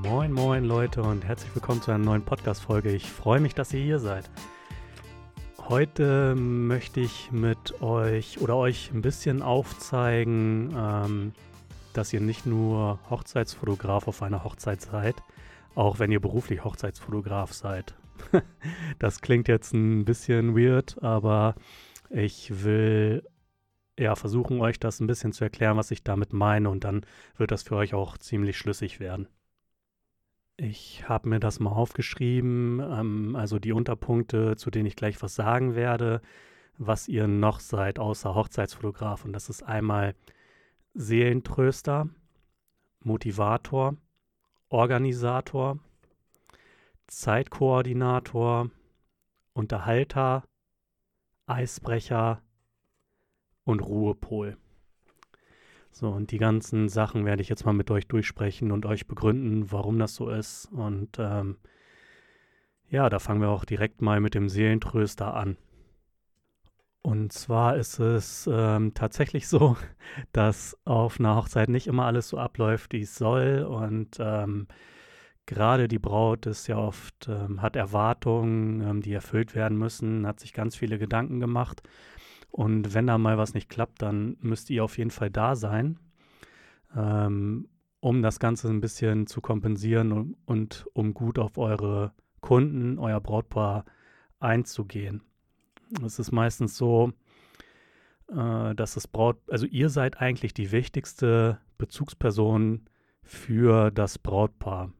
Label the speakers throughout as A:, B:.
A: Moin, moin Leute und herzlich willkommen zu einer neuen Podcast-Folge. Ich freue mich, dass ihr hier seid. Heute möchte ich mit euch oder euch ein bisschen aufzeigen, ähm, dass ihr nicht nur Hochzeitsfotograf auf einer Hochzeit seid, auch wenn ihr beruflich Hochzeitsfotograf seid. das klingt jetzt ein bisschen weird, aber ich will ja versuchen, euch das ein bisschen zu erklären, was ich damit meine und dann wird das für euch auch ziemlich schlüssig werden. Ich habe mir das mal aufgeschrieben, ähm, also die Unterpunkte, zu denen ich gleich was sagen werde, was ihr noch seid außer Hochzeitsfotograf. Und das ist einmal Seelentröster, Motivator, Organisator, Zeitkoordinator, Unterhalter, Eisbrecher und Ruhepol. So, und die ganzen Sachen werde ich jetzt mal mit euch durchsprechen und euch begründen, warum das so ist. Und ähm, ja, da fangen wir auch direkt mal mit dem Seelentröster an. Und zwar ist es ähm, tatsächlich so, dass auf einer Hochzeit nicht immer alles so abläuft, wie es soll. Und ähm, gerade die Braut ist ja oft, ähm, hat Erwartungen, ähm, die erfüllt werden müssen, hat sich ganz viele Gedanken gemacht. Und wenn da mal was nicht klappt, dann müsst ihr auf jeden Fall da sein, ähm, um das Ganze ein bisschen zu kompensieren und, und, um gut auf eure Kunden, euer Brautpaar einzugehen. Es ist meistens so, äh, dass das Braut, also ihr seid eigentlich die wichtigste Bezugsperson für das Brautpaar.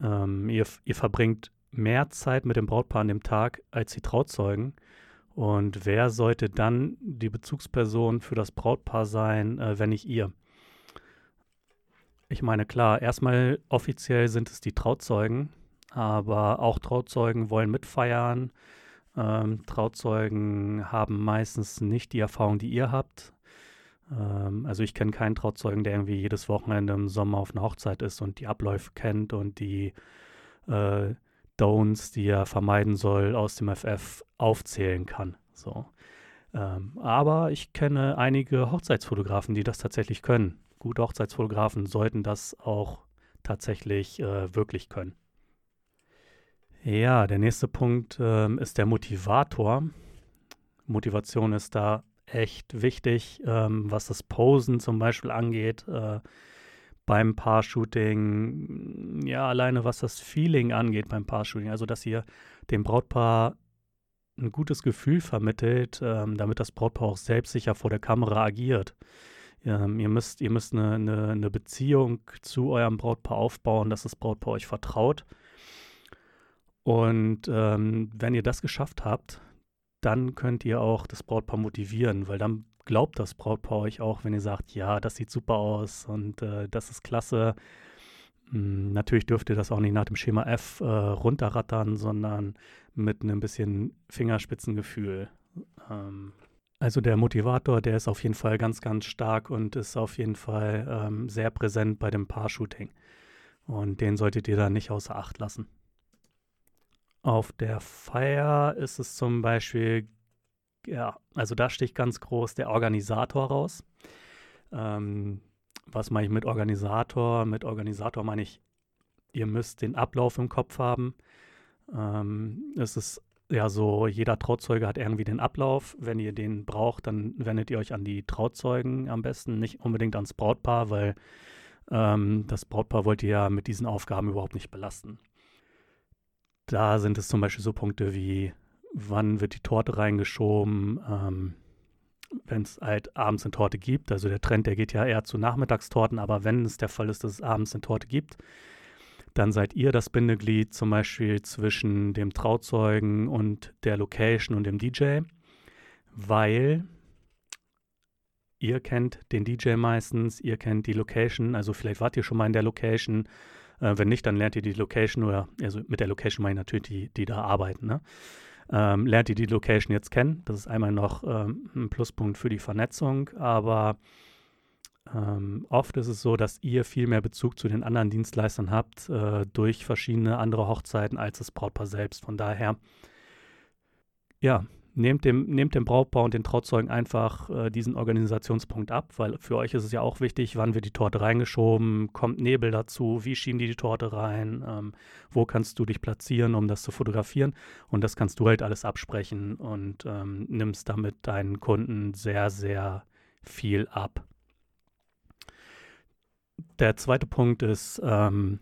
A: Ähm, ihr, ihr verbringt mehr Zeit mit dem Brautpaar an dem Tag als die Trauzeugen. Und wer sollte dann die Bezugsperson für das Brautpaar sein, äh, wenn nicht ihr? Ich meine, klar, erstmal offiziell sind es die Trauzeugen, aber auch Trauzeugen wollen mitfeiern. Ähm, Trauzeugen haben meistens nicht die Erfahrung, die ihr habt. Ähm, also ich kenne keinen Trauzeugen, der irgendwie jedes Wochenende im Sommer auf einer Hochzeit ist und die Abläufe kennt und die äh, Don'ts, die er vermeiden soll, aus dem FF aufzählen kann. So. Ähm, aber ich kenne einige Hochzeitsfotografen, die das tatsächlich können. Gute Hochzeitsfotografen sollten das auch tatsächlich äh, wirklich können. Ja, der nächste Punkt äh, ist der Motivator. Motivation ist da echt wichtig, ähm, was das Posen zum Beispiel angeht. Äh, beim Paar-Shooting, ja, alleine was das Feeling angeht beim Paar-Shooting, also dass ihr dem Brautpaar ein gutes Gefühl vermittelt, ähm, damit das Brautpaar auch selbstsicher vor der Kamera agiert. Ähm, ihr müsst, ihr müsst eine, eine, eine, Beziehung zu eurem Brautpaar aufbauen, dass das Brautpaar euch vertraut. Und ähm, wenn ihr das geschafft habt, dann könnt ihr auch das Brautpaar motivieren, weil dann glaubt das Brautpaar euch auch, wenn ihr sagt, ja, das sieht super aus und äh, das ist klasse. Hm, natürlich dürft ihr das auch nicht nach dem Schema F äh, runterrattern, sondern mit einem bisschen Fingerspitzengefühl. Ähm, also der Motivator, der ist auf jeden Fall ganz, ganz stark und ist auf jeden Fall ähm, sehr präsent bei dem Paar-Shooting. Und den solltet ihr da nicht außer Acht lassen. Auf der Feier ist es zum Beispiel ja, also da sticht ganz groß der Organisator raus. Ähm, was meine ich mit Organisator? Mit Organisator meine ich, ihr müsst den Ablauf im Kopf haben. Ähm, es ist ja so, jeder Trauzeuge hat irgendwie den Ablauf. Wenn ihr den braucht, dann wendet ihr euch an die Trauzeugen am besten, nicht unbedingt ans Brautpaar, weil ähm, das Brautpaar wollt ihr ja mit diesen Aufgaben überhaupt nicht belasten. Da sind es zum Beispiel so Punkte wie wann wird die Torte reingeschoben, ähm, wenn es halt abends eine Torte gibt. Also der Trend, der geht ja eher zu Nachmittagstorten, aber wenn es der Fall ist, dass es abends eine Torte gibt, dann seid ihr das Bindeglied zum Beispiel zwischen dem Trauzeugen und der Location und dem DJ, weil ihr kennt den DJ meistens, ihr kennt die Location, also vielleicht wart ihr schon mal in der Location. Äh, wenn nicht, dann lernt ihr die Location oder, also mit der Location meine ich natürlich die, die da arbeiten. Ne? ähm, lernt ihr die Location jetzt kennen. Das ist einmal noch ähm, ein Pluspunkt für die Vernetzung, aber ähm, oft ist es so, dass ihr viel mehr Bezug zu den anderen Dienstleistern habt äh, durch verschiedene andere Hochzeiten als das Brautpaar selbst. Von daher, ja, nehmt dem, nehmt dem Brautpaar und den Trauzeugen einfach äh, diesen Organisationspunkt ab, weil für euch ist es ja auch wichtig, wann wird die Torte reingeschoben, kommt Nebel dazu, wie schieben die die Torte rein, ähm, wo kannst du dich platzieren, um das zu fotografieren und das kannst du halt alles absprechen und ähm, nimmst damit deinen Kunden sehr, sehr viel ab. Der zweite Punkt ist, ähm,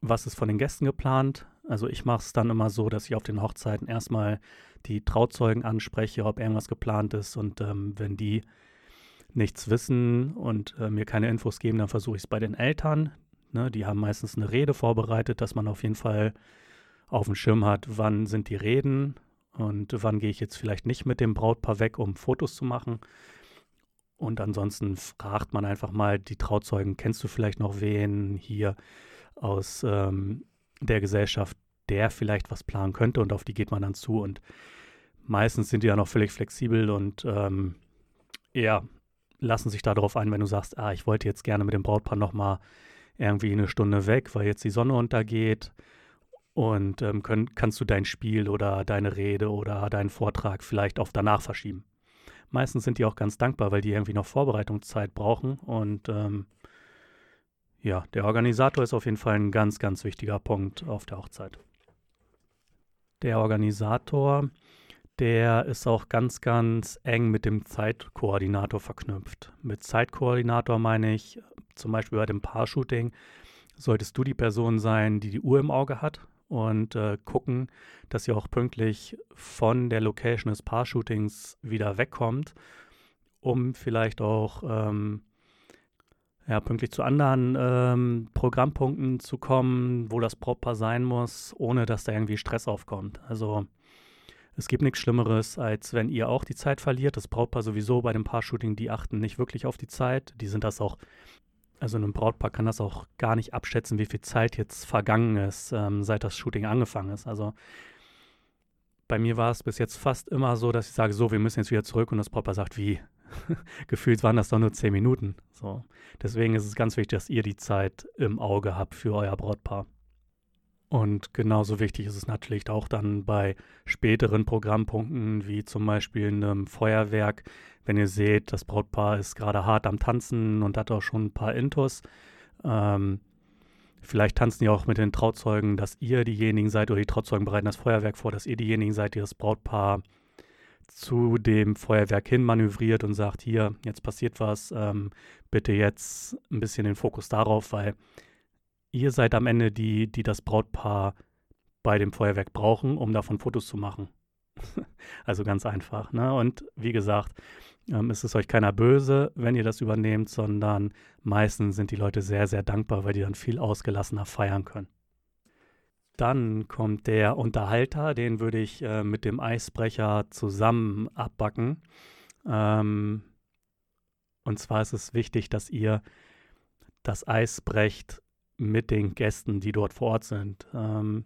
A: was ist von den Gästen geplant? Also ich mache es dann immer so, dass ich auf den Hochzeiten erstmal die Trauzeugen anspreche, ob irgendwas geplant ist. Und ähm, wenn die nichts wissen und äh, mir keine Infos geben, dann versuche ich es bei den Eltern. Ne, die haben meistens eine Rede vorbereitet, dass man auf jeden Fall auf dem Schirm hat, wann sind die Reden und wann gehe ich jetzt vielleicht nicht mit dem Brautpaar weg, um Fotos zu machen. Und ansonsten fragt man einfach mal die Trauzeugen, kennst du vielleicht noch wen hier aus ähm, der Gesellschaft, der vielleicht was planen könnte und auf die geht man dann zu und meistens sind die ja noch völlig flexibel und ähm, ja, lassen sich darauf ein, wenn du sagst, ah, ich wollte jetzt gerne mit dem Brautpaar nochmal irgendwie eine Stunde weg, weil jetzt die Sonne untergeht und ähm, können, kannst du dein Spiel oder deine Rede oder deinen Vortrag vielleicht auf danach verschieben. Meistens sind die auch ganz dankbar, weil die irgendwie noch Vorbereitungszeit brauchen und ähm, ja, der Organisator ist auf jeden Fall ein ganz, ganz wichtiger Punkt auf der Hochzeit. Der Organisator, der ist auch ganz, ganz eng mit dem Zeitkoordinator verknüpft. Mit Zeitkoordinator meine ich zum Beispiel bei dem Paar-Shooting, solltest du die Person sein, die die Uhr im Auge hat und äh, gucken, dass ihr auch pünktlich von der Location des Paar-Shootings wieder wegkommt, um vielleicht auch ähm, ja, pünktlich zu anderen ähm, Programmpunkten zu kommen, wo das Brautpaar sein muss, ohne dass da irgendwie Stress aufkommt. Also es gibt nichts Schlimmeres, als wenn ihr auch die Zeit verliert. Das Brautpaar sowieso bei dem Paar-Shooting, die achten nicht wirklich auf die Zeit. Die sind das auch, also ein Brautpaar kann das auch gar nicht abschätzen, wie viel Zeit jetzt vergangen ist, ähm, seit das Shooting angefangen ist. Also bei mir war es bis jetzt fast immer so, dass ich sage, so, wir müssen jetzt wieder zurück und das Brautpaar sagt, wie? Gefühlt waren das doch nur zehn Minuten. So. Deswegen ist es ganz wichtig, dass ihr die Zeit im Auge habt für euer Brautpaar. Und genauso wichtig ist es natürlich auch dann bei späteren Programmpunkten, wie zum Beispiel einem Feuerwerk, wenn ihr seht, das Brautpaar ist gerade hart am Tanzen und hat auch schon ein paar Intos. Ähm, vielleicht tanzen die auch mit den Trauzeugen, dass ihr diejenigen seid, oder die Trauzeugen bereiten das Feuerwerk vor, dass ihr diejenigen seid, die das Brautpaar zu dem Feuerwerk hin manövriert und sagt, hier, jetzt passiert was, ähm, bitte jetzt ein bisschen den Fokus darauf, weil ihr seid am Ende die, die das Brautpaar bei dem Feuerwerk brauchen, um davon Fotos zu machen. also ganz einfach. Ne? Und wie gesagt, ähm, ist es euch keiner böse, wenn ihr das übernehmt, sondern meistens sind die Leute sehr, sehr dankbar, weil die dann viel ausgelassener feiern können. Dann kommt der Unterhalter, den würde ich äh, mit dem Eisbrecher zusammen abbacken. Ähm, und zwar ist es wichtig, dass ihr das Eis brecht mit den Gästen, die dort vor Ort sind. Ähm,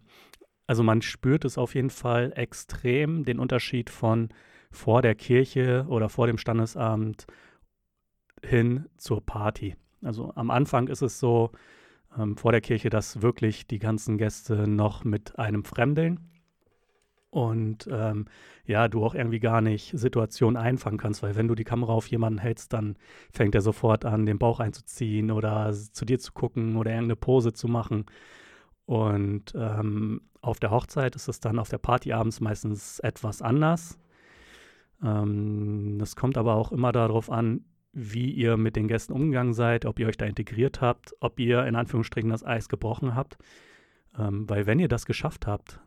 A: also man spürt es auf jeden Fall extrem, den Unterschied von vor der Kirche oder vor dem Standesamt hin zur Party. Also am Anfang ist es so, ähm, vor der Kirche, dass wirklich die ganzen Gäste noch mit einem Fremdeln und ähm, ja, du auch irgendwie gar nicht Situationen einfangen kannst, weil wenn du die Kamera auf jemanden hältst, dann fängt er sofort an, den Bauch einzuziehen oder zu dir zu gucken oder irgendeine Pose zu machen. Und ähm, auf der Hochzeit ist es dann auf der Party abends meistens etwas anders. Ähm, das kommt aber auch immer darauf an, wie ihr mit den Gästen umgegangen seid, ob ihr euch da integriert habt, ob ihr in Anführungsstrichen das Eis gebrochen habt. Ähm, weil wenn ihr das geschafft habt,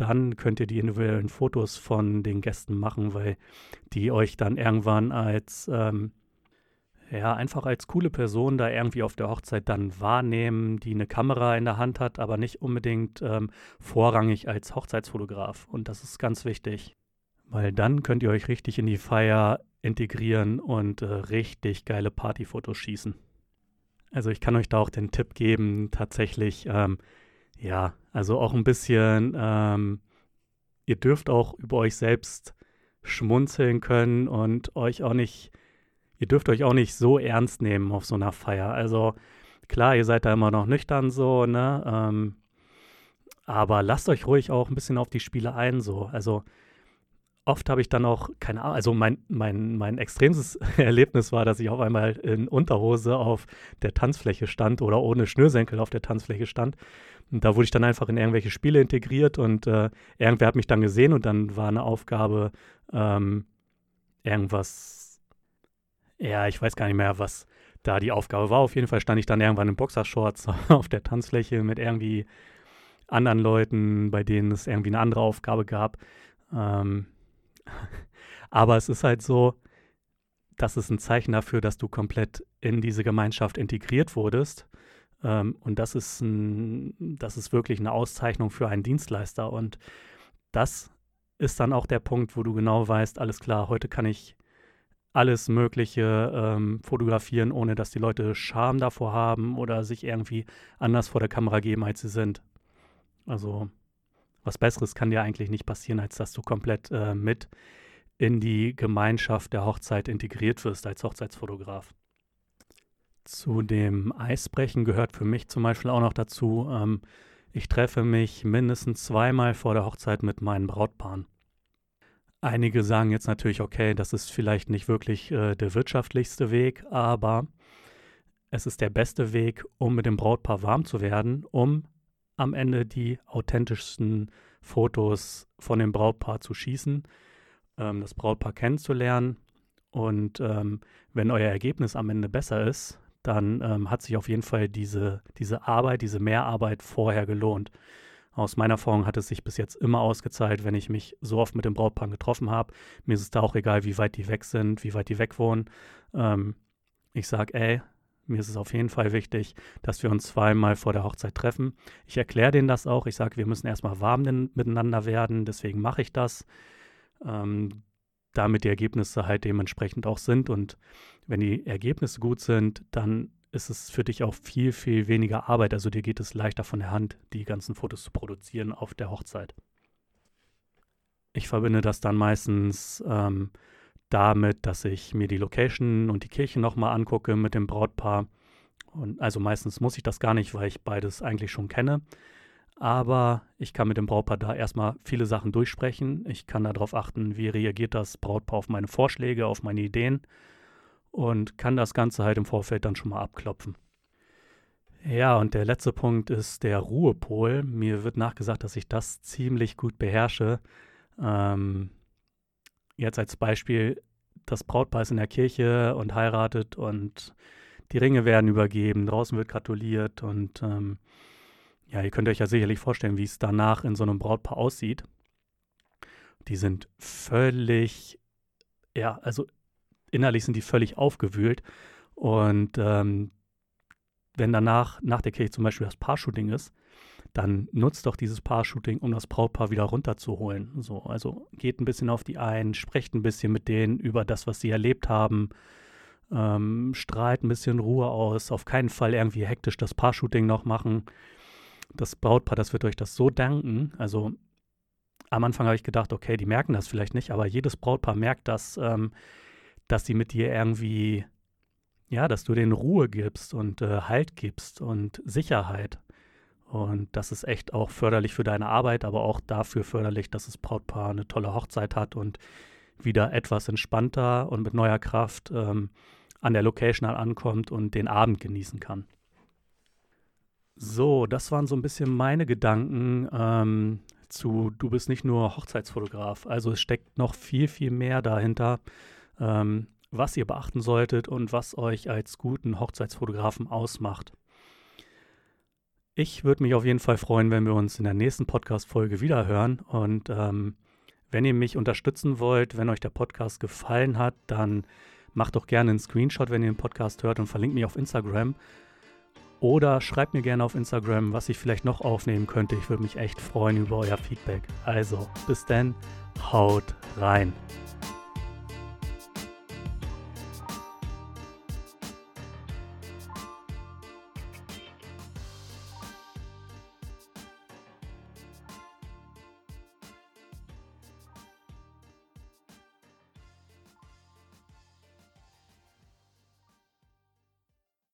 A: dann könnt ihr die individuellen Fotos von den Gästen machen, weil die euch dann irgendwann als, ähm, ja, einfach als coole Person da irgendwie auf der Hochzeit dann wahrnehmen, die eine Kamera in der Hand hat, aber nicht unbedingt ähm, vorrangig als Hochzeitsfotograf. Und das ist ganz wichtig, weil dann könnt ihr euch richtig in die Feier integrieren und äh, richtig geile Partyfotos schießen. Also ich kann euch da auch den Tipp geben, tatsächlich, ähm, ja, also auch ein bisschen, ähm, ihr dürft auch über euch selbst schmunzeln können und euch auch nicht, ihr dürft euch auch nicht so ernst nehmen auf so einer Feier. Also klar, ihr seid da immer noch nüchtern so, ne? Ähm, aber lasst euch ruhig auch ein bisschen auf die Spiele ein, so. Also oft habe ich dann auch, keine Ahnung, also mein, mein, mein extremes Erlebnis war, dass ich auf einmal in Unterhose auf der Tanzfläche stand oder ohne Schnürsenkel auf der Tanzfläche stand. Und da wurde ich dann einfach in irgendwelche Spiele integriert und äh, irgendwer hat mich dann gesehen und dann war eine Aufgabe, ähm, irgendwas, ja, ich weiß gar nicht mehr, was da die Aufgabe war. Auf jeden Fall stand ich dann irgendwann in Boxershorts auf der Tanzfläche mit irgendwie anderen Leuten, bei denen es irgendwie eine andere Aufgabe gab. Ähm, aber es ist halt so, das ist ein Zeichen dafür, dass du komplett in diese Gemeinschaft integriert wurdest. Ähm, und das ist, ein, das ist wirklich eine Auszeichnung für einen Dienstleister. Und das ist dann auch der Punkt, wo du genau weißt, alles klar, heute kann ich alles Mögliche ähm, fotografieren, ohne dass die Leute Scham davor haben oder sich irgendwie anders vor der Kamera geben, als sie sind. Also was Besseres kann dir eigentlich nicht passieren, als dass du komplett äh, mit in die Gemeinschaft der Hochzeit integriert wirst als Hochzeitsfotograf. Zu dem Eisbrechen gehört für mich zum Beispiel auch noch dazu, ähm, ich treffe mich mindestens zweimal vor der Hochzeit mit meinen Brautpaaren. Einige sagen jetzt natürlich, okay, das ist vielleicht nicht wirklich äh, der wirtschaftlichste Weg, aber es ist der beste Weg, um mit dem Brautpaar warm zu werden, um am Ende die authentischsten Fotos von dem Brautpaar zu schießen, ähm, das Brautpaar kennenzulernen. Und ähm, wenn euer Ergebnis am Ende besser ist, dann ähm, hat sich auf jeden Fall diese, diese Arbeit, diese Mehrarbeit vorher gelohnt. Aus meiner Erfahrung hat es sich bis jetzt immer ausgezahlt, wenn ich mich so oft mit dem Brautpaar getroffen habe. Mir ist es da auch egal, wie weit die weg sind, wie weit die weg wohnen. Ähm, ich sage, ey, mir ist es auf jeden Fall wichtig, dass wir uns zweimal vor der Hochzeit treffen. Ich erkläre denen das auch. Ich sage, wir müssen erstmal warm miteinander werden. Deswegen mache ich das, ähm, damit die Ergebnisse halt dementsprechend auch sind. Und wenn die Ergebnisse gut sind, dann ist es für dich auch viel, viel weniger Arbeit. Also dir geht es leichter von der Hand, die ganzen Fotos zu produzieren auf der Hochzeit. Ich verbinde das dann meistens ähm, damit, dass ich mir die Location und die Kirche nochmal angucke mit dem Brautpaar. Und also meistens muss ich das gar nicht, weil ich beides eigentlich schon kenne. Aber ich kann mit dem Brautpaar da erstmal viele Sachen durchsprechen. Ich kann darauf achten, wie reagiert das Brautpaar auf meine Vorschläge, auf meine Ideen und kann das Ganze halt im Vorfeld dann schon mal abklopfen. Ja, und der letzte Punkt ist der Ruhepol. Mir wird nachgesagt, dass ich das ziemlich gut beherrsche. Ähm, jetzt als Beispiel, das Brautpaar ist in der Kirche und heiratet und die Ringe werden übergeben, draußen wird gratuliert und ähm, ja, ihr könnt euch ja sicherlich vorstellen, wie es danach in so einem Brautpaar aussieht. Die sind völlig, ja, also innerlich sind die völlig aufgewühlt und ähm, wenn danach, nach der Kirche zum Beispiel das Paar-Shooting ist, dann nutzt doch dieses Paar-Shooting, um das Brautpaar wieder runterzuholen. So, also geht ein bisschen auf die ein, sprecht ein bisschen mit denen über das, was sie erlebt haben, ähm, strahlt ein bisschen Ruhe aus, auf keinen Fall irgendwie hektisch das Paar-Shooting noch machen. Das Brautpaar, das wird euch das so danken. Also am Anfang habe ich gedacht, okay, die merken das vielleicht nicht, aber jedes Brautpaar merkt das, ähm, dass sie mit dir irgendwie, ja, dass du denen Ruhe gibst und äh, Halt gibst und Sicherheit. Und das ist echt auch förderlich für deine Arbeit, aber auch dafür förderlich, dass das Brautpaar eine tolle Hochzeit hat und wieder etwas entspannter und mit neuer Kraft ähm, an der Location ankommt und den Abend genießen kann. So, das waren so ein bisschen meine Gedanken ähm, zu, du bist nicht nur Hochzeitsfotograf. Also es steckt noch viel, viel mehr dahinter, ähm, was ihr beachten solltet und was euch als guten Hochzeitsfotografen ausmacht. Ich würde mich auf jeden Fall freuen, wenn wir uns in der nächsten Podcast-Folge wieder hören. Und ähm, wenn ihr mich unterstützen wollt, wenn euch der Podcast gefallen hat, dann macht doch gerne einen Screenshot, wenn ihr den Podcast hört und verlinkt mich auf Instagram. Oder schreibt mir gerne auf Instagram, was ich vielleicht noch aufnehmen könnte. Ich würde mich echt freuen über euer Feedback. Also, bis dann, haut rein.